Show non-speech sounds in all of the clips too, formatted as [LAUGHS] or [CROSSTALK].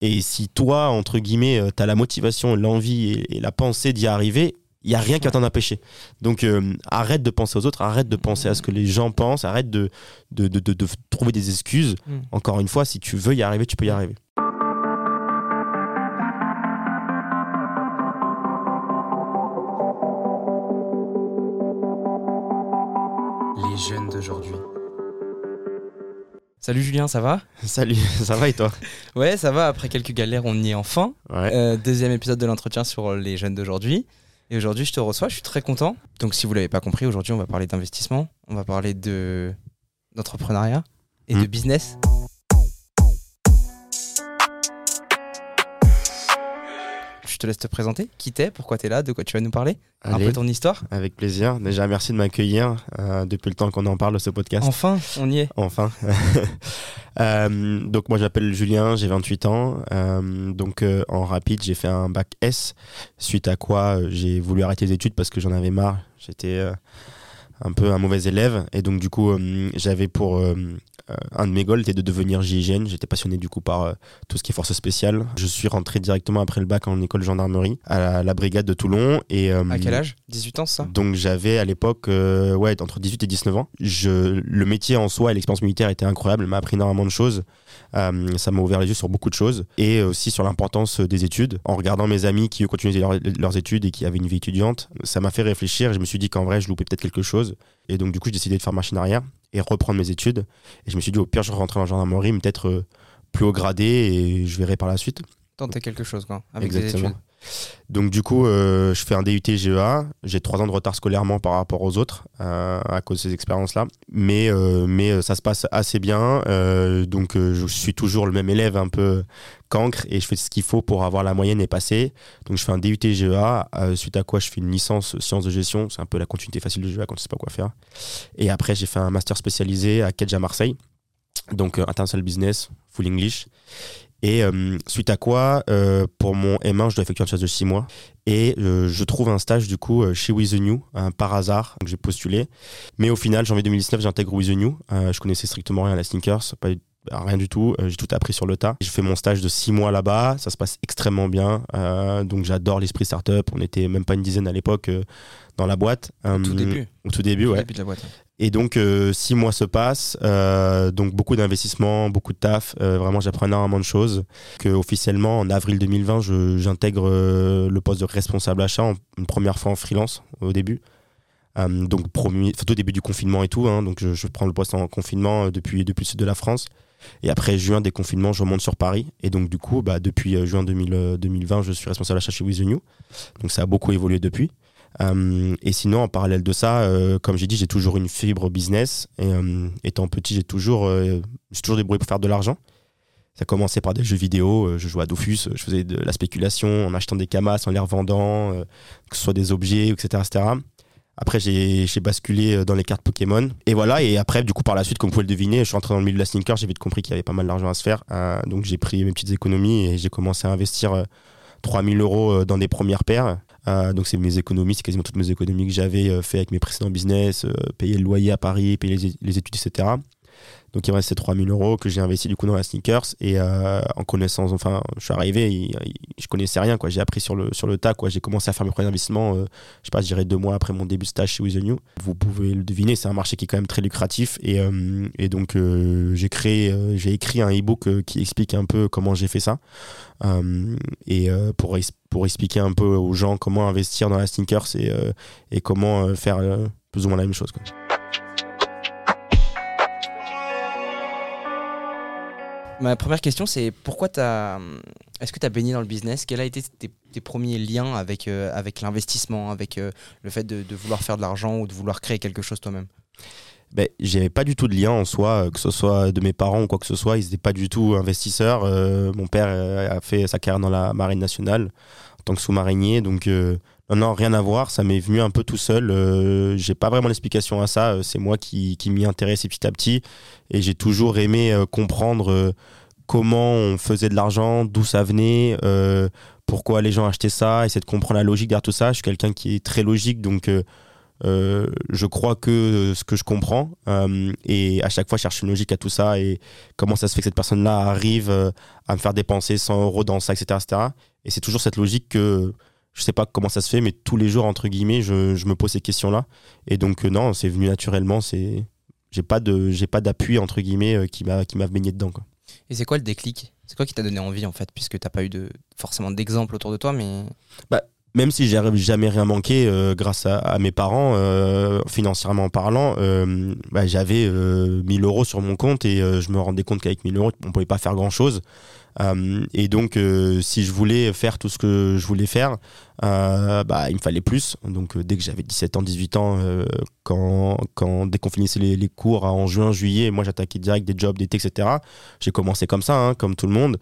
Et si toi, entre guillemets, tu as la motivation, l'envie et, et la pensée d'y arriver, il y a rien qui va t'en empêcher. Donc euh, arrête de penser aux autres, arrête de penser à ce que les gens pensent, arrête de, de, de, de- de trouver des excuses. Mm. Encore une fois, si tu veux y arriver, tu peux y arriver. Salut Julien, ça va [LAUGHS] Salut, ça va et toi [LAUGHS] Ouais, ça va. Après quelques galères, on y est enfin. Ouais. Euh, deuxième épisode de l'entretien sur les jeunes d'aujourd'hui. Et aujourd'hui, je te reçois, je suis très content. Donc, si vous l'avez pas compris, aujourd'hui, on va parler d'investissement, on va parler de d'entrepreneuriat et de Mm. business. Te laisse te présenter. Qui t'es Pourquoi t'es là De quoi tu vas nous parler Un peu ton histoire avec plaisir. Déjà, merci de m'accueillir euh, depuis le temps qu'on en parle de ce podcast. Enfin, on y est. Enfin. [LAUGHS] Euh, donc moi j'appelle Julien, j'ai 28 ans. Euh, donc en rapide j'ai fait un bac S, suite à quoi j'ai voulu arrêter les études parce que j'en avais marre. J'étais un peu un mauvais élève et donc du coup j'avais pour un de mes goals était de devenir GIGN. J'étais passionné du coup par euh, tout ce qui est force spéciale. Je suis rentré directement après le bac en école gendarmerie à la, la brigade de Toulon et euh, À quel âge? 18 ans, ça? Donc j'avais à l'époque euh, ouais, entre 18 et 19 ans. Je, le métier en soi et l'expérience militaire était incroyable, m'a appris énormément de choses. Euh, ça m'a ouvert les yeux sur beaucoup de choses et aussi sur l'importance des études. En regardant mes amis qui continuaient leur- leurs études et qui avaient une vie étudiante, ça m'a fait réfléchir et je me suis dit qu'en vrai je loupais peut-être quelque chose. Et donc du coup j'ai décidé de faire machine arrière et reprendre mes études. Et je me suis dit au pire je rentrerai en gendarmerie, mais peut-être euh, plus haut gradé et je verrai par la suite. Tenter quelque chose, quoi. Avec Exactement. études. Donc du coup, euh, je fais un DUT GEA. J'ai trois ans de retard scolairement par rapport aux autres euh, à cause de ces expériences-là. Mais, euh, mais ça se passe assez bien. Donc je suis toujours le même élève un peu cancre et je fais ce qu'il faut pour avoir la moyenne et passer. Donc je fais un DUT GEA, suite à quoi je fais une licence sciences de gestion. C'est un peu la continuité facile de GEA quand tu sais pas quoi faire. Et après, j'ai fait un master spécialisé à Kedge à Marseille. Donc International Business, Full English. Et euh, suite à quoi, euh, pour mon M1, je dois effectuer un stage de 6 mois. Et euh, je trouve un stage du coup euh, chez With The New, hein, par hasard. Donc j'ai postulé. Mais au final, janvier 2019, j'intègre With The New. Euh, je connaissais strictement rien à la sneakers, pas rien du tout. Euh, j'ai tout appris sur le tas. Je fais mon stage de 6 mois là-bas. Ça se passe extrêmement bien. Euh, donc j'adore l'esprit startup. On était même pas une dizaine à l'époque euh, dans la boîte. Au tout début. Au tout début, Au ouais. début de la boîte. Et donc, euh, six mois se passent, euh, donc beaucoup d'investissements, beaucoup de taf. euh, vraiment, j'apprends énormément de choses. Que officiellement, en avril 2020, je- j'intègre le poste de responsable achat, en- une première fois en freelance au début. Donc, au début du confinement et tout. hein, donc, je, prends le poste en confinement depuis, le sud de la France. Et après juin, déconfinement, je remonte sur Paris. Et donc, du coup, bah, depuis juin 2000, euh, 2020, je suis responsable achat chez With. Donc, ça a beaucoup évolué depuis. Euh, et sinon, en parallèle de ça, euh, comme j'ai dit, j'ai toujours une fibre business. Et euh, étant petit, j'ai toujours, j'ai toujours débrouillé pour faire de l'argent. Ça a commencé par des jeux vidéo. je jouais à Dofus, je faisais de la spéculation en achetant des camas, en les revendant, que ce soit des objets, etc. etc. Après, j'ai basculé dans les cartes Pokémon. Et voilà. Et après, du coup, par la suite, comme vous pouvez le deviner, je suis rentré dans le milieu de la sneaker. J'ai vite compris qu'il y avait pas mal d'argent à se faire. Donc, j'ai pris mes petites économies et j'ai commencé à investir euh, 3000 euros dans des premières paires. Euh, donc c'est mes économies, c'est quasiment toutes mes économies que j'avais euh, fait avec mes précédents business, euh, payer le loyer à Paris, payer les, les études, etc. Donc il me restait 3000 euros que j'ai investi du coup dans la sneakers et euh, en connaissance, enfin je suis arrivé, il- je connaissais rien quoi, j'ai appris sur le, sur tas quoi, j'ai commencé à faire mes premiers investissements, euh, je sais pas, je dirais deux mois après mon début de stage chez With The New. Vous pouvez le deviner, c'est un marché qui est quand même très lucratif et, euh, donc j'ai écrit un e-book qui explique un peu comment j'ai fait ça. Et pour, expliquer un peu aux gens comment investir dans la sneakers et, et comment faire plus ou moins la même chose. Ma première question, c'est pourquoi t'as. Est-ce que tu as baigné dans le business? Quels a été tes, premiers liens avec, euh, avec l'investissement, avec euh, le fait de, vouloir faire de l'argent ou de vouloir créer quelque chose toi-même? Ben, j'avais pas du tout de lien en soi, euh, que ce soit de mes parents ou quoi que ce soit, ils n'étaient pas du tout investisseurs. Euh, mon père euh, a fait sa carrière dans la marine nationale en tant que sous-marinier, donc euh, non, rien à voir, ça m'est venu un peu tout seul. Euh, j'ai pas vraiment d'explication à ça, euh, c'est moi qui, qui m'y intéresse petit à petit, et j'ai toujours aimé euh, comprendre euh, comment on faisait de l'argent, d'où ça venait, pourquoi les gens achetaient ça, essayer de comprendre la logique derrière tout ça. Je suis quelqu'un qui est très logique, donc je crois que ce que je comprends et à chaque fois je cherche une logique à tout ça et comment ça se fait que cette personne-là arrive à me faire dépenser 100 euros dans ça, etc. etc. Et c'est toujours cette logique que je sais pas comment ça se fait, mais tous les jours, entre guillemets, je, je me pose ces questions-là. Et donc, non, c'est venu naturellement. C'est j'ai pas de j'ai pas d'appui entre guillemets qui m'a qui m'a baigné dedans quoi. Et c'est quoi le déclic? C'est quoi qui t'a donné envie en fait, puisque t'as pas eu de forcément d'exemple autour de toi, mais bah, même si j'ai jamais rien manqué euh, grâce à, mes parents, euh, financièrement parlant, euh, bah, j'avais 1000 euros sur mon compte et je me rendais compte qu'avec 1000 euros, on pouvait pas faire grand chose. Euh, et donc, euh, si je voulais faire tout ce que je voulais faire, euh, bah, il me fallait plus. Donc, dès que j'avais 17 ans, 18 ans, quand, quand, dès qu'on finissait les, cours en juin, juillet, moi j'attaquais direct des jobs d'été, etc. J'ai commencé comme ça, hein, comme tout le monde.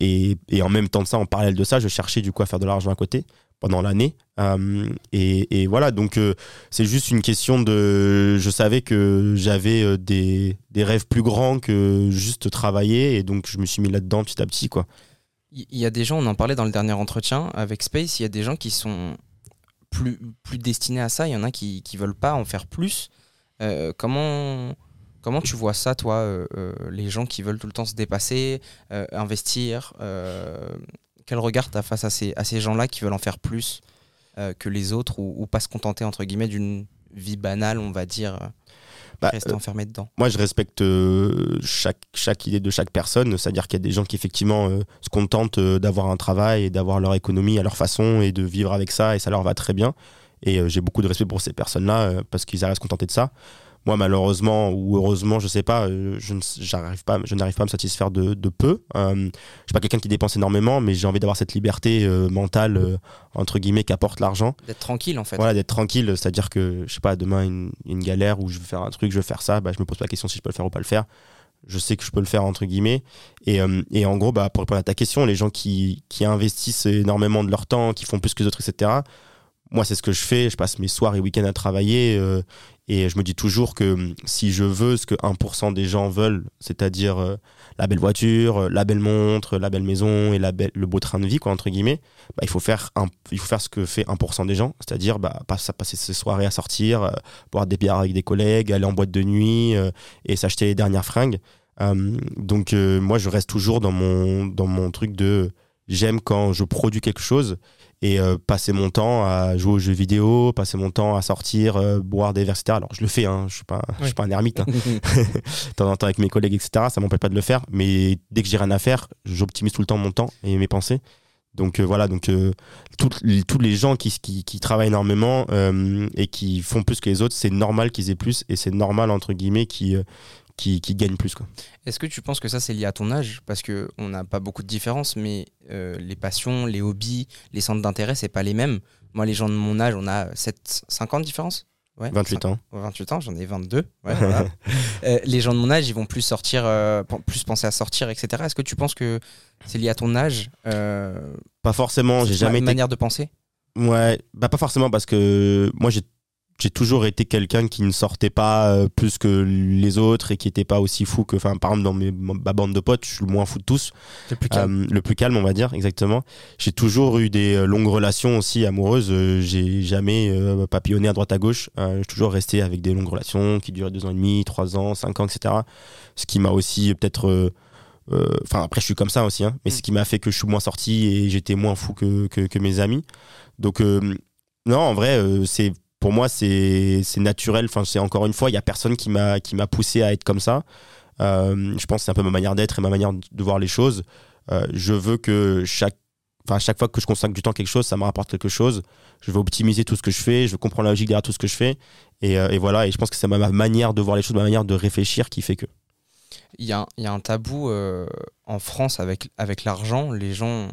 Et, en même temps de ça, en parallèle de ça, je cherchais du coup à faire de l'argent à côté pendant l'année. Euh, et, voilà, donc euh, c'est juste une question de... Je savais que j'avais euh, des, des, rêves plus grands que juste travailler, et donc je me suis mis là-dedans petit à petit. quoi. Il y a des gens, on en parlait dans le dernier entretien avec Space, il y a des gens qui sont plus, plus destinés à ça, il y en a qui ne veulent pas en faire plus. comment... Comment tu vois ça, toi, les gens qui veulent tout le temps se dépasser, investir quel regard tu as face à ces, à ces gens-là qui veulent en faire plus euh, que les autres ou, pas se contenter, entre guillemets, d'une vie banale, on va dire euh, bah, rester euh, enfermé dedans? Moi, je respecte chaque, chaque idée de chaque personne. C'est-à-dire qu'il y a des gens qui, effectivement, se contentent d'avoir un travail et d'avoir leur économie à leur façon et de vivre avec ça et ça leur va très bien. Et j'ai beaucoup de respect pour ces personnes-là parce qu'ils arrivent à se contenter de ça. Moi, malheureusement ou heureusement, je sais pas, euh, je n'arrive pas, je n'arrive pas à me satisfaire de, peu. Euh, je suis pas quelqu'un qui dépense énormément, mais j'ai envie d'avoir cette liberté euh, mentale entre guillemets qu'apporte l'argent. D'être tranquille en fait. Voilà, d'être tranquille, c'est-à-dire que je sais pas, demain une, une galère où je veux faire un truc, je veux faire ça, bah je me pose pas la question si je peux le faire ou pas le faire. Je sais que je peux le faire entre guillemets. Et, et en gros, bah, pour répondre à ta question, les gens qui, qui investissent énormément de leur temps, qui font plus que les autres, etc moi, c'est ce que je fais. Je passe mes soirs et week-ends à travailler. Euh, et je me dis toujours que hum, si je veux ce que 1% des gens veulent, c'est-à-dire euh, la belle voiture, euh, la belle montre, la belle maison et le beau train de vie, quoi, entre guillemets, bah, il, faut faire il faut faire ce que fait 1% des gens, c'est-à-dire bah, passer, ses soirées à sortir, boire des bières avec des collègues, aller en boîte de nuit et s'acheter les dernières fringues. Hum, donc, moi, je reste toujours dans mon, dans mon truc de j'aime quand je produis quelque chose et euh, passer mon temps à jouer aux jeux vidéo, passer mon temps à sortir, euh, boire des verres, etc. Alors je le fais, hein, je suis pas, je suis pas un ermite. Hein. [LAUGHS] de temps en temps avec mes collègues, etc. Ça m'empêche pas de le faire, mais dès que j'ai rien à faire, j'optimise tout le temps mon temps et mes pensées. Donc euh, voilà, donc tous les gens qui, qui, qui travaillent énormément et qui font plus que les autres, c'est normal qu'ils aient plus et c'est normal entre guillemets qu'ils qui, qui gagnent plus. Est-ce que tu penses que ça c'est lié à ton âge? Parce qu'on n'a pas beaucoup de différences, mais euh, les passions, les hobbies, les centres d'intérêt, c'est pas les mêmes. Moi, les gens de mon âge, on a 7, 5 ans de différence ouais, 28 ans. 28 ans, j'en ai 22. [LAUGHS] Euh, les gens de mon âge, ils vont plus sortir, euh, plus penser à sortir, etc. Est-ce que tu penses que c'est lié à ton âge Pas forcément, j'ai jamais. Une manière de penser? Ouais, bah pas forcément parce que moi j'ai j'ai toujours été quelqu'un qui ne sortait pas euh, plus que les autres et qui était pas aussi fou que enfin par exemple dans mes, ma bande de potes je suis le moins fou de tous. Le plus calme, euh, le plus calme on va dire exactement. J'ai toujours eu des euh, longues relations aussi amoureuses. J'ai jamais papillonné à droite à gauche. J'ai toujours resté avec des longues relations qui duraient deux ans et demi trois ans cinq ans etc ce qui m'a aussi peut-être enfin après je suis comme ça aussi hein, mais mm. ce qui m'a fait que je suis moins sorti et j'étais moins fou que, que, que mes amis. Donc non en vrai c'est pour moi, c'est naturel. Enfin, c'est encore une fois, il y a personne qui m'a poussé à être comme ça. Euh, je pense que c'est un peu ma manière d'être et ma manière de voir les choses. Euh, je veux que chaque fois que je consacre du temps à quelque chose, ça me rapporte quelque chose. Je veux optimiser tout ce que je fais, je veux comprendre la logique derrière tout ce que je fais. Et, euh, voilà, et je pense que c'est ma, manière de voir les choses, ma manière de réfléchir qui fait que. Il y a, un tabou en France avec l'argent. Les gens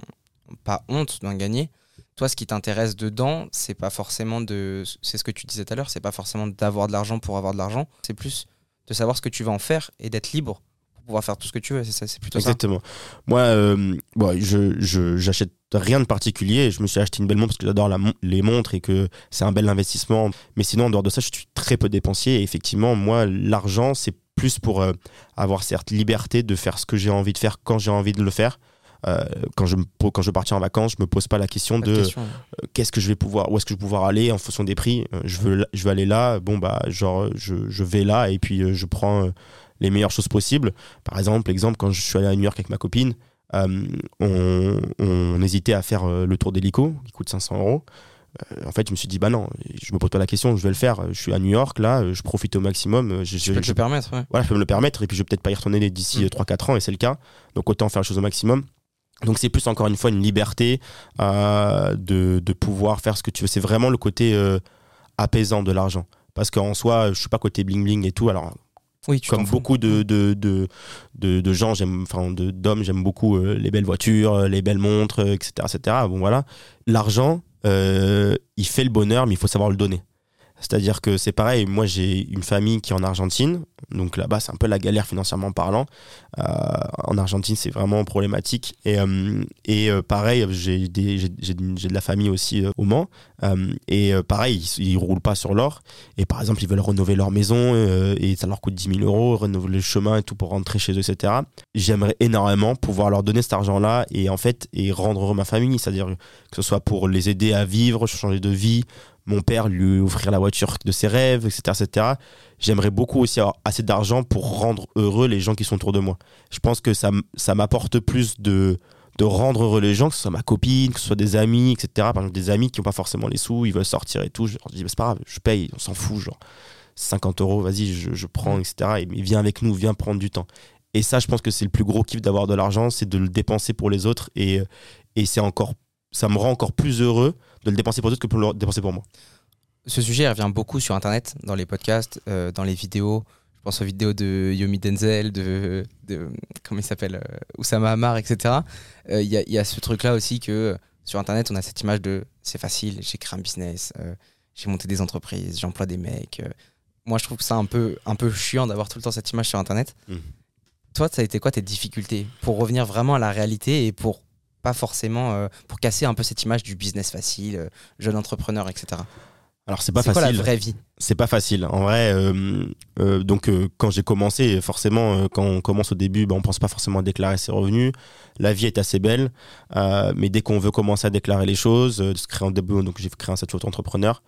n'ont pas honte d'en gagner toi, ce qui t'intéresse dedans, c'est pas forcément de. C'est ce que tu disais tout à l'heure, c'est pas forcément d'avoir de l'argent pour avoir de l'argent, c'est plus de savoir ce que tu vas en faire et d'être libre pour pouvoir faire tout ce que tu veux. C'est c'est plutôt Exactement. Moi, euh, je, je, j'achète rien de particulier. Je me suis acheté une belle montre parce que j'adore les montres et que c'est un bel investissement. Mais sinon, en dehors de ça, je suis très peu dépensier. Et effectivement, moi, l'argent, c'est plus pour euh, avoir cette liberté de faire ce que j'ai envie de faire quand j'ai envie de le faire. Euh, quand je me quand je en vacances, je me pose pas la question Pas de euh, qu'est-ce que je vais pouvoir où est-ce que je vais pouvoir aller en fonction des prix. Euh, je veux je veux aller là, bon bah genre je, je vais là et puis je prends les meilleures choses possibles. Par exemple, exemple quand je suis allé à New York avec ma copine, euh, on, on hésitait à faire le tour d'hélico qui coûte 500 euros. Euh, En fait, je me suis dit, bah non, je me pose pas la question, je vais le faire. Je suis à New York, là, je profite au maximum. Je, Tu je- peux te le permettre, ouais. voilà, je peux me le permettre, et puis je vais peut-être pas y retourner d'ici Mm. 3-4 ans, et c'est le cas. Donc autant faire les choses au maximum. Donc c'est plus encore une fois une liberté euh, de, de pouvoir faire ce que tu veux. C'est vraiment le côté euh, apaisant de l'argent. Parce qu'en soi, je suis pas côté bling bling et tout. Alors Oui, comme beaucoup de, de, de, de, de gens, j'aime, enfin, d'hommes, j'aime beaucoup euh, les belles voitures, les belles montres, etc., etc. Bon, voilà. L'argent, il fait le bonheur, mais il faut savoir le donner. C'est-à-dire que c'est pareil, moi j'ai une famille qui est en Argentine, donc là-bas c'est un peu la galère financièrement parlant. Euh, en Argentine c'est vraiment problématique. Et, euh, et euh, pareil, j'ai, de la famille aussi au Mans. Et pareil, ils, ils roulent pas sur l'or. Et par exemple, ils veulent rénover leur maison et ça leur coûte 10 000 euros, rénover le chemin et tout pour rentrer chez eux, etc. J'aimerais énormément pouvoir leur donner cet argent-là et en fait, et rendre ma famille, c'est-à-dire que ce soit pour les aider à vivre, changer de vie, mon père lui offrir la voiture de ses rêves, etc. etc. J'aimerais beaucoup aussi avoir assez d'argent pour rendre heureux les gens qui sont autour de moi. Je pense que ça, ça m'apporte plus de, de rendre heureux les gens, que ce soit ma copine, que ce soit des amis, etc. Par exemple, des amis qui n'ont pas forcément les sous, ils veulent sortir et tout. Je leur dis, bah, c'est pas grave, je paye, on s'en fout, genre 50 euros, vas-y, je, je prends, etc. Et viens avec nous, viens prendre du temps. Et ça, je pense que c'est le plus gros kiff d'avoir de l'argent, c'est de le dépenser pour les autres. Et, et c'est encore, ça me rend encore plus heureux de le dépenser pour les autres que pour le dépenser pour moi. Ce sujet revient beaucoup sur Internet, dans les podcasts, euh, dans les vidéos. Je pense aux vidéos de Yomi Denzel, de, de comment il s'appelle, euh, Oussama Hamar, etc. Euh, Il y, a, il y a ce truc-là aussi que sur Internet, on a cette image de c'est facile, j'ai créé un business, euh, j'ai monté des entreprises, j'emploie des mecs. Moi, je trouve que c'est un peu, un peu chiant d'avoir tout le temps cette image sur Internet. Mhm. Toi, ça a été quoi tes difficultés pour revenir vraiment à la réalité et pour pas forcément euh, pour casser un peu cette image du business facile, euh, jeune entrepreneur, etc. Alors, c'est pas C'est quoi la facile. vraie vie? C'est pas facile. En vrai, euh, euh, donc euh, quand j'ai commencé, forcément, quand on commence au début, ben, on pense pas forcément à déclarer ses revenus. La vie est assez belle, mais dès qu'on veut commencer à déclarer les choses, de se créer un début, donc j'ai créé un statut auto-entrepreneur.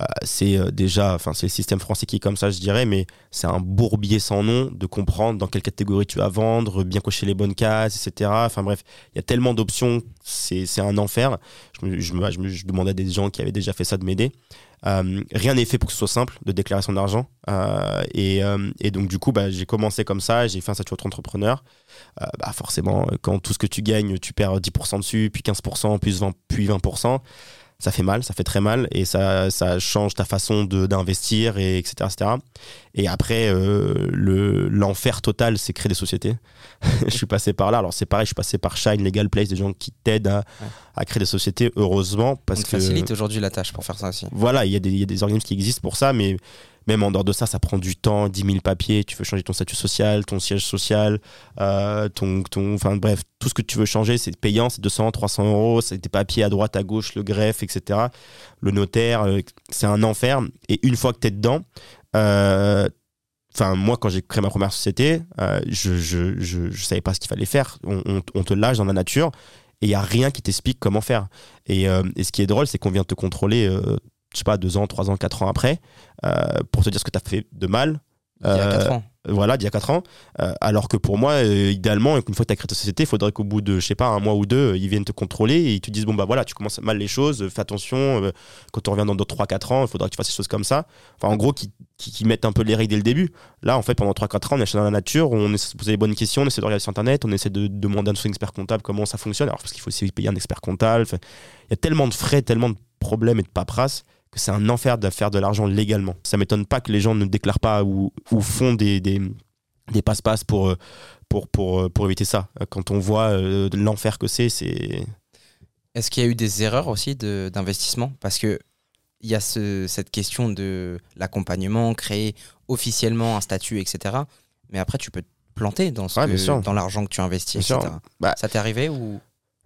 Euh, c'est euh, déjà, enfin c'est le système français qui est comme ça, je dirais, mais c'est un bourbier sans nom de comprendre dans quelle catégorie tu vas vendre, bien cocher les bonnes cases, etc. Enfin bref, il y a tellement d'options, c'est un enfer. Je, demandais à des gens qui avaient déjà fait ça de m'aider. Euh, rien n'est fait pour que ce soit simple de déclarer son argent. Euh, et, donc, du coup, bah, j'ai commencé comme ça, j'ai fait un statut entrepreneur. Bah, forcément, quand tout ce que tu gagnes, tu perds 10% dessus, puis 15%, puis 20%, puis 20%, ça fait mal, ça fait très mal, et ça, ça change ta façon d'investir, et etc., etc. Et après, euh, le- l'enfer total, c'est créer des sociétés. [LAUGHS] je suis passé par là. Alors, c'est pareil, je suis passé par Shine, Legal Place, des gens qui t'aident à, à créer des sociétés, heureusement, parce On que facilite aujourd'hui la tâche pour faire ça aussi. voilà, il y, a des- il y a des organismes qui existent pour ça, mais même en dehors de ça, ça prend du temps, 10 000 papiers, tu veux changer ton statut social, ton siège social, euh, ton, ton, enfin bref, tout ce que tu veux changer, c'est payant, c'est 200, 300 euros, c'est des papiers à droite, à gauche, le greffe, etc. Le notaire, euh, c'est un enfer. Et une fois que tu es dedans, euh, Enfin, moi, quand j'ai créé ma première société, je, je, je, savais pas ce qu'il fallait faire. On, te lâche dans la nature et il y a rien qui t'explique comment faire. Et, et ce qui est drôle, c'est qu'on vient te contrôler, je sais pas, deux ans, trois ans, quatre ans après, euh, pour te dire ce que tu as fait de mal. Il y a Euh, 4 ans. Voilà, d'il y a quatre ans. Euh, alors que pour moi, idéalement, une fois que tu as créé ta société, il faudrait qu'au bout de, je sais pas, un mois ou deux, ils viennent te contrôler et ils te disent, bon, bah voilà, tu commences mal les choses, fais attention, quand on revient dans d'autres 3-4 ans, il faudra que tu fasses des choses comme ça. Enfin, en gros, qui, qui, qui mettent un peu les règles dès le début. Là, en fait, pendant 3-4 ans, on est dans la nature, on essaie de se poser les bonnes questions, on essaie de regarder sur Internet, on essaie de demander à son expert comptable comment ça fonctionne. Alors, parce qu'il faut aussi payer un expert comptable. Il y a tellement de frais, tellement de problèmes et de paperasse que c'est un enfer de faire de l'argent légalement. Ça m'étonne pas que les gens ne déclarent pas ou, ou font des, des, des passe-passe pour, euh, pour, pour, euh, pour éviter ça. Quand on voit euh, l'enfer que c'est, c'est. Est-ce qu'il y a eu des erreurs aussi d'investissement? Parce que il y a ce- cette question de l'accompagnement, créer officiellement un statut, etc. Mais après, tu peux te planter dans, ce Ouais, que- bien sûr. dans l'argent que tu investis, etc. Bah, Ça t'est arrivé ou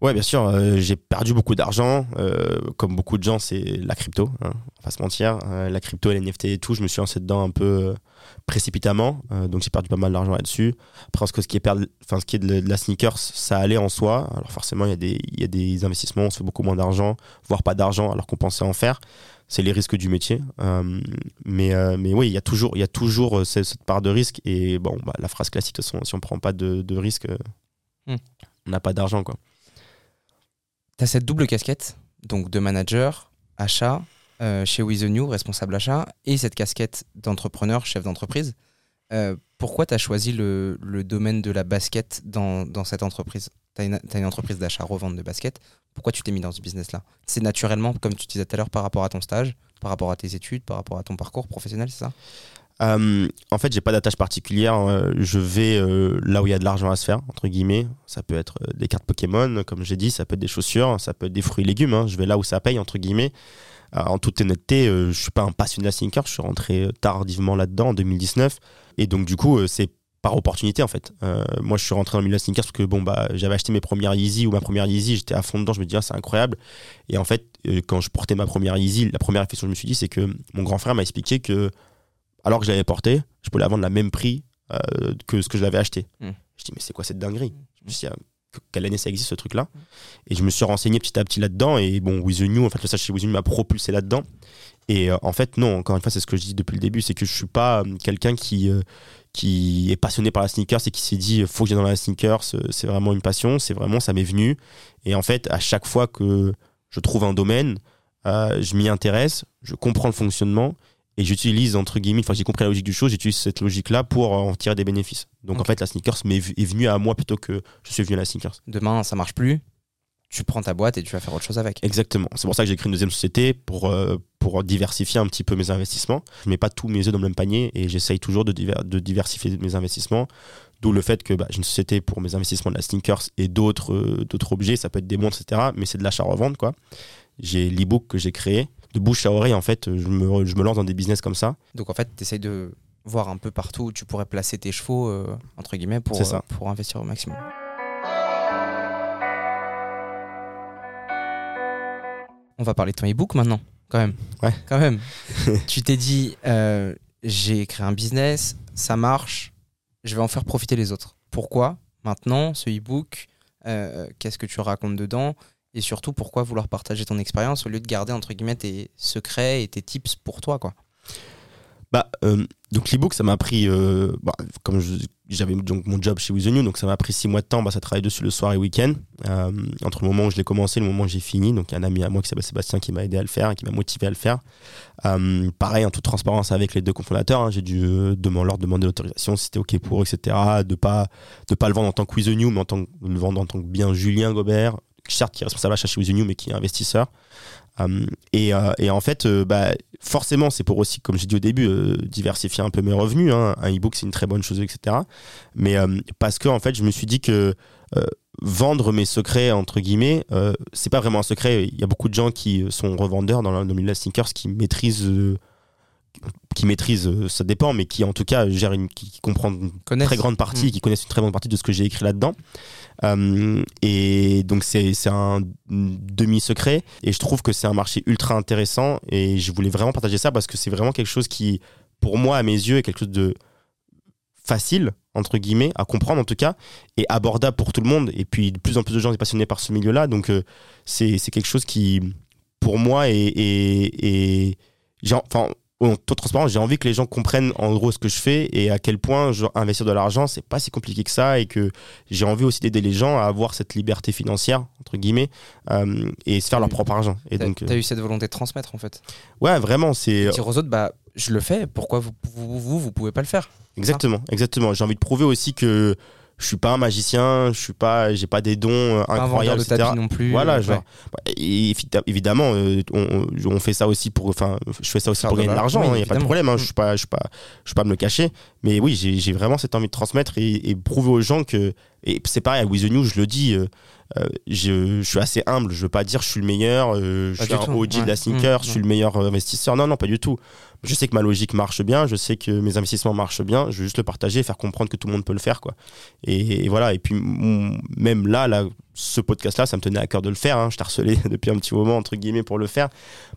Ouais, bien sûr, euh, j'ai perdu beaucoup d'argent. euh, comme beaucoup de gens, c'est la crypto, hein, on va se mentir. Euh, la crypto, les NFT et tout, je me suis lancé dedans un peu précipitamment. donc j'ai perdu pas mal d'argent là-dessus. Après, ce, que- ce, qui est perdre- enfin, ce qui est de, de la sneakers, ça allait en soi. Alors forcément, il y, a des- il y a des investissements, on se fait beaucoup moins d'argent, voire pas d'argent, alors qu'on pensait en faire. C'est les risques du métier. Mais, mais oui, il y a toujours, il y a toujours cette, cette part de risque. Et bon, bah, la phrase classique, de toute façon, si on prend pas de, de risque, Hmm. on n'a pas d'argent. quoi. Tu cette double casquette, donc de manager, achat, euh, chez With The New, responsable achat, et cette casquette d'entrepreneur, chef d'entreprise. Euh, pourquoi tu as choisi le, domaine de la basket dans, dans cette entreprise? Tu as, une entreprise d'achat-revente de basket. Pourquoi tu t'es mis dans ce business-là? C'est naturellement, comme tu disais tout à l'heure, par rapport à ton stage, par rapport à tes études, par rapport à ton parcours professionnel, c'est ça? Euh, en fait, j'ai pas d'attache particulière. euh, je vais euh, là où il y a de l'argent à se faire, entre guillemets. Ça peut être euh, des cartes Pokémon, comme j'ai dit, ça peut être des chaussures, ça peut être des fruits et légumes. hein. Je vais là où ça paye, entre guillemets. En toute honnêteté, je suis pas un passionné de la sneaker. Je suis rentré tardivement là-dedans en 2019. Et donc, du coup, c'est par opportunité en fait. Moi, je suis rentré dans le milieu de sneakers parce que bon, bah, j'avais acheté mes premières Yeezy ou ma première Yeezy, j'étais à fond dedans. Je me dis, ah, c'est incroyable. Et en fait, quand je portais ma première Yeezy, la première réflexion que je me suis dit, c'est que mon grand frère m'a expliqué que alors que je l'avais porté, je pouvais la vendre la même prix euh, que ce que je l'avais acheté. Mm. Je dis, mais c'est quoi cette dinguerie? Je me suis dit, ah, que- quelle année ça existe ce truc-là? Et je me suis renseigné petit à petit là-dedans. Et bon, With the New, en fait, le stage chez With the New m'a propulsé là-dedans. Et euh, en fait, non, encore une fois, c'est ce que je dis depuis le début c'est que je suis pas euh, quelqu'un qui. euh, qui est passionné par la sneakers et qui s'est dit faut que j'aille dans la sneakers c'est vraiment une passion c'est vraiment ça m'est venu et en fait à chaque fois que je trouve un domaine je m'y intéresse je comprends le fonctionnement et j'utilise entre guillemets que j'ai compris la logique du show j'utilise cette logique là pour en tirer des bénéfices donc en fait la sneakers est venue à moi plutôt que je suis venu à la sneakers Demain, ça marche plus, tu prends ta boîte et tu vas faire autre chose avec. Exactement. C'est pour ça que j'ai créé une deuxième société pour, euh, pour diversifier un petit peu mes investissements. Je mets pas tous mes œufs dans le même panier et j'essaye toujours de, diver- de diversifier mes investissements. D'où le fait que bah, j'ai une société pour mes investissements de la sneakers et d'autres euh, d'autres objets, ça peut être des montres, etc. Mais c'est de l'achat-revente, quoi. J'ai l'e-book que j'ai créé. De bouche à oreille, en fait, je me, je me lance dans des business comme ça. Donc en fait, tu essayes de voir un peu partout où tu pourrais placer tes chevaux, euh, entre guillemets, pour, euh, pour investir au maximum. On va parler de ton e-book maintenant, quand même. Ouais. Quand même. [LAUGHS] tu t'es dit, euh, j'ai créé un business, ça marche, je vais en faire profiter les autres. Pourquoi? Maintenant ce e-book Qu'est-ce que tu racontes dedans? Et surtout, pourquoi vouloir partager ton expérience au lieu de garder, entre guillemets, tes secrets et tes tips pour toi, quoi? Bah, euh, donc l'e-book, ça m'a pris, euh, bah, comme j'avais donc mon job chez With donc ça m'a pris six mois de temps, bah, ça travaillait dessus le soir et week-end, euh, entre le moment où je l'ai commencé et le moment où j'ai fini. Donc il y a un ami à moi qui s'appelle Sébastien qui m'a aidé à le faire et qui m'a motivé à le faire. Pareil, en toute transparence avec les deux cofondateurs, hein, j'ai dû demander, leur demander l'autorisation, si c'était OK pour etc. De pas, de pas le vendre en tant que With mais en tant le vendre en tant que bien Julien Gobert, certes qui est responsable achat chez New, mais qui est investisseur. Euh, et, euh, et en fait, euh, bah, forcément, c'est pour aussi, comme j'ai dit au début, diversifier un peu mes revenus. hein. Un e-book, c'est une très bonne chose, etc. Mais parce que, en fait, je me suis dit que vendre mes secrets, entre guillemets, c'est pas vraiment un secret. Il y a beaucoup de gens qui sont revendeurs dans le milieu de la sneakers qui maîtrisent. qui maîtrisent, euh, ça dépend, mais qui en tout cas gèrent une, qui, une Connaissent. très grande partie, Mm. qui connaissent une très grande partie de ce que j'ai écrit là-dedans. Euh, et donc c'est un demi-secret. Et je trouve que c'est un marché ultra intéressant. Et je voulais vraiment partager ça parce que c'est vraiment quelque chose qui, pour moi, à mes yeux, est quelque chose de facile, entre guillemets, à comprendre en tout cas, et abordable pour tout le monde. Et puis de plus en plus de gens sont passionnés par ce milieu-là, donc euh, c'est quelque chose qui, pour moi, est... est, est- enfin, en toute transparence, j'ai envie que les gens comprennent en gros ce que je fais et à quel point investir de l'argent, c'est pas si compliqué que ça et que j'ai envie aussi d'aider les gens à avoir cette liberté financière, entre guillemets, euh, et se faire leur propre argent. Et T'as donc, euh, t'as eu cette volonté de transmettre, en fait. ouais, vraiment, c'est. Dire aux autres, bah, je le fais, pourquoi vous, vous, vous, vous pouvez pas le faire? Exactement, exactement. J'ai envie de prouver aussi que je suis pas un magicien, je suis pas, j'ai pas des dons euh, Pas incroyables, etc. non plus. Voilà, euh, genre, ouais. Et évi- évidemment, euh, on, fait ça aussi pour, enfin, je fais ça aussi pour gagner de l'argent. Il oui, n'y a pas de problème. hein, Mm. je suis pas, je suis pas, je suis pas à me le cacher. Mais oui, j'ai vraiment cette envie de transmettre et, et prouver aux gens que, et c'est pareil à With the New, je le dis. euh, euh, je, je suis assez humble. Je veux pas dire je suis le meilleur, euh, je Pas suis un OG de la sneaker, Mmh, je suis le meilleur investisseur. Non, non, pas du tout. Je sais que ma logique marche bien, je sais que mes investissements marchent bien. Je veux juste le partager, et faire comprendre que tout le monde peut le faire, quoi. Et, voilà. Et puis même là, là, ce podcast-là, ça me tenait à cœur de le faire. hein. Je t'ai harcelé [LAUGHS] depuis un petit moment entre guillemets pour le faire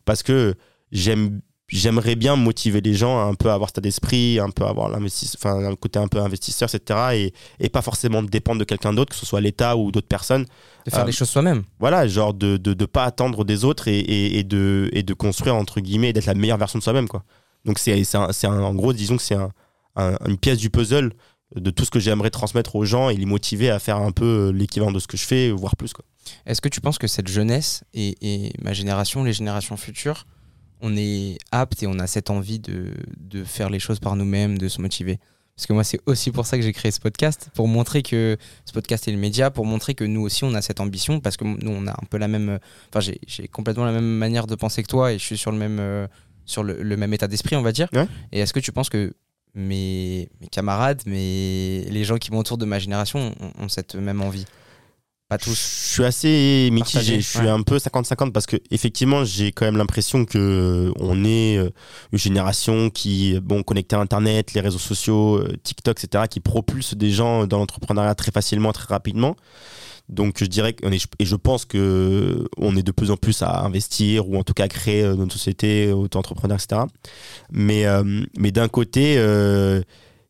parce que j'aime j'aimerais bien motiver les gens à un peu avoir cet d'esprit, un peu avoir enfin un côté un peu investisseur, etc. Et, et pas forcément dépendre de quelqu'un d'autre, que ce soit l'État ou d'autres personnes. De faire Euh, les choses soi-même. Voilà, genre de de, de pas attendre des autres et, et, et de et de construire entre guillemets, d'être la meilleure version de soi-même, quoi. Donc c'est en gros, disons que c'est un, un- une pièce du puzzle de tout ce que j'aimerais transmettre aux gens et les motiver à faire un peu euh, l'équivalent de ce que je fais, voire plus. Est-ce que tu penses que cette jeunesse et ma génération, les générations futures, on est apte et on a cette envie de, de faire les choses par nous-mêmes, de se motiver Parce que moi, c'est aussi pour ça que j'ai créé ce podcast, pour montrer que ce podcast est le média, pour montrer que nous aussi, on a cette ambition, parce que nous, on a un peu la même. Enfin, j'ai- complètement la même manière de penser que toi et je suis sur le même, euh, sur le, le même état d'esprit, on va dire. Ouais. Et est-ce que tu penses que mes, mes camarades, mes, les gens qui m'entourent de ma génération ont, ont cette même envie? Pas Je suis assez mitigé. Partagé, je suis ouais. un peu 50-50 parce que effectivement, j'ai quand même l'impression que euh, on est euh, une génération qui, bon, connectée à Internet, les réseaux sociaux, euh, TikTok, etc., qui propulse des gens dans l'entrepreneuriat très facilement, très rapidement. Donc, je dirais qu'on est, et je pense que on est de plus en plus à investir ou en tout cas à créer euh, notre société, auto-entrepreneur, etc. Mais, euh, mais d'un côté, euh,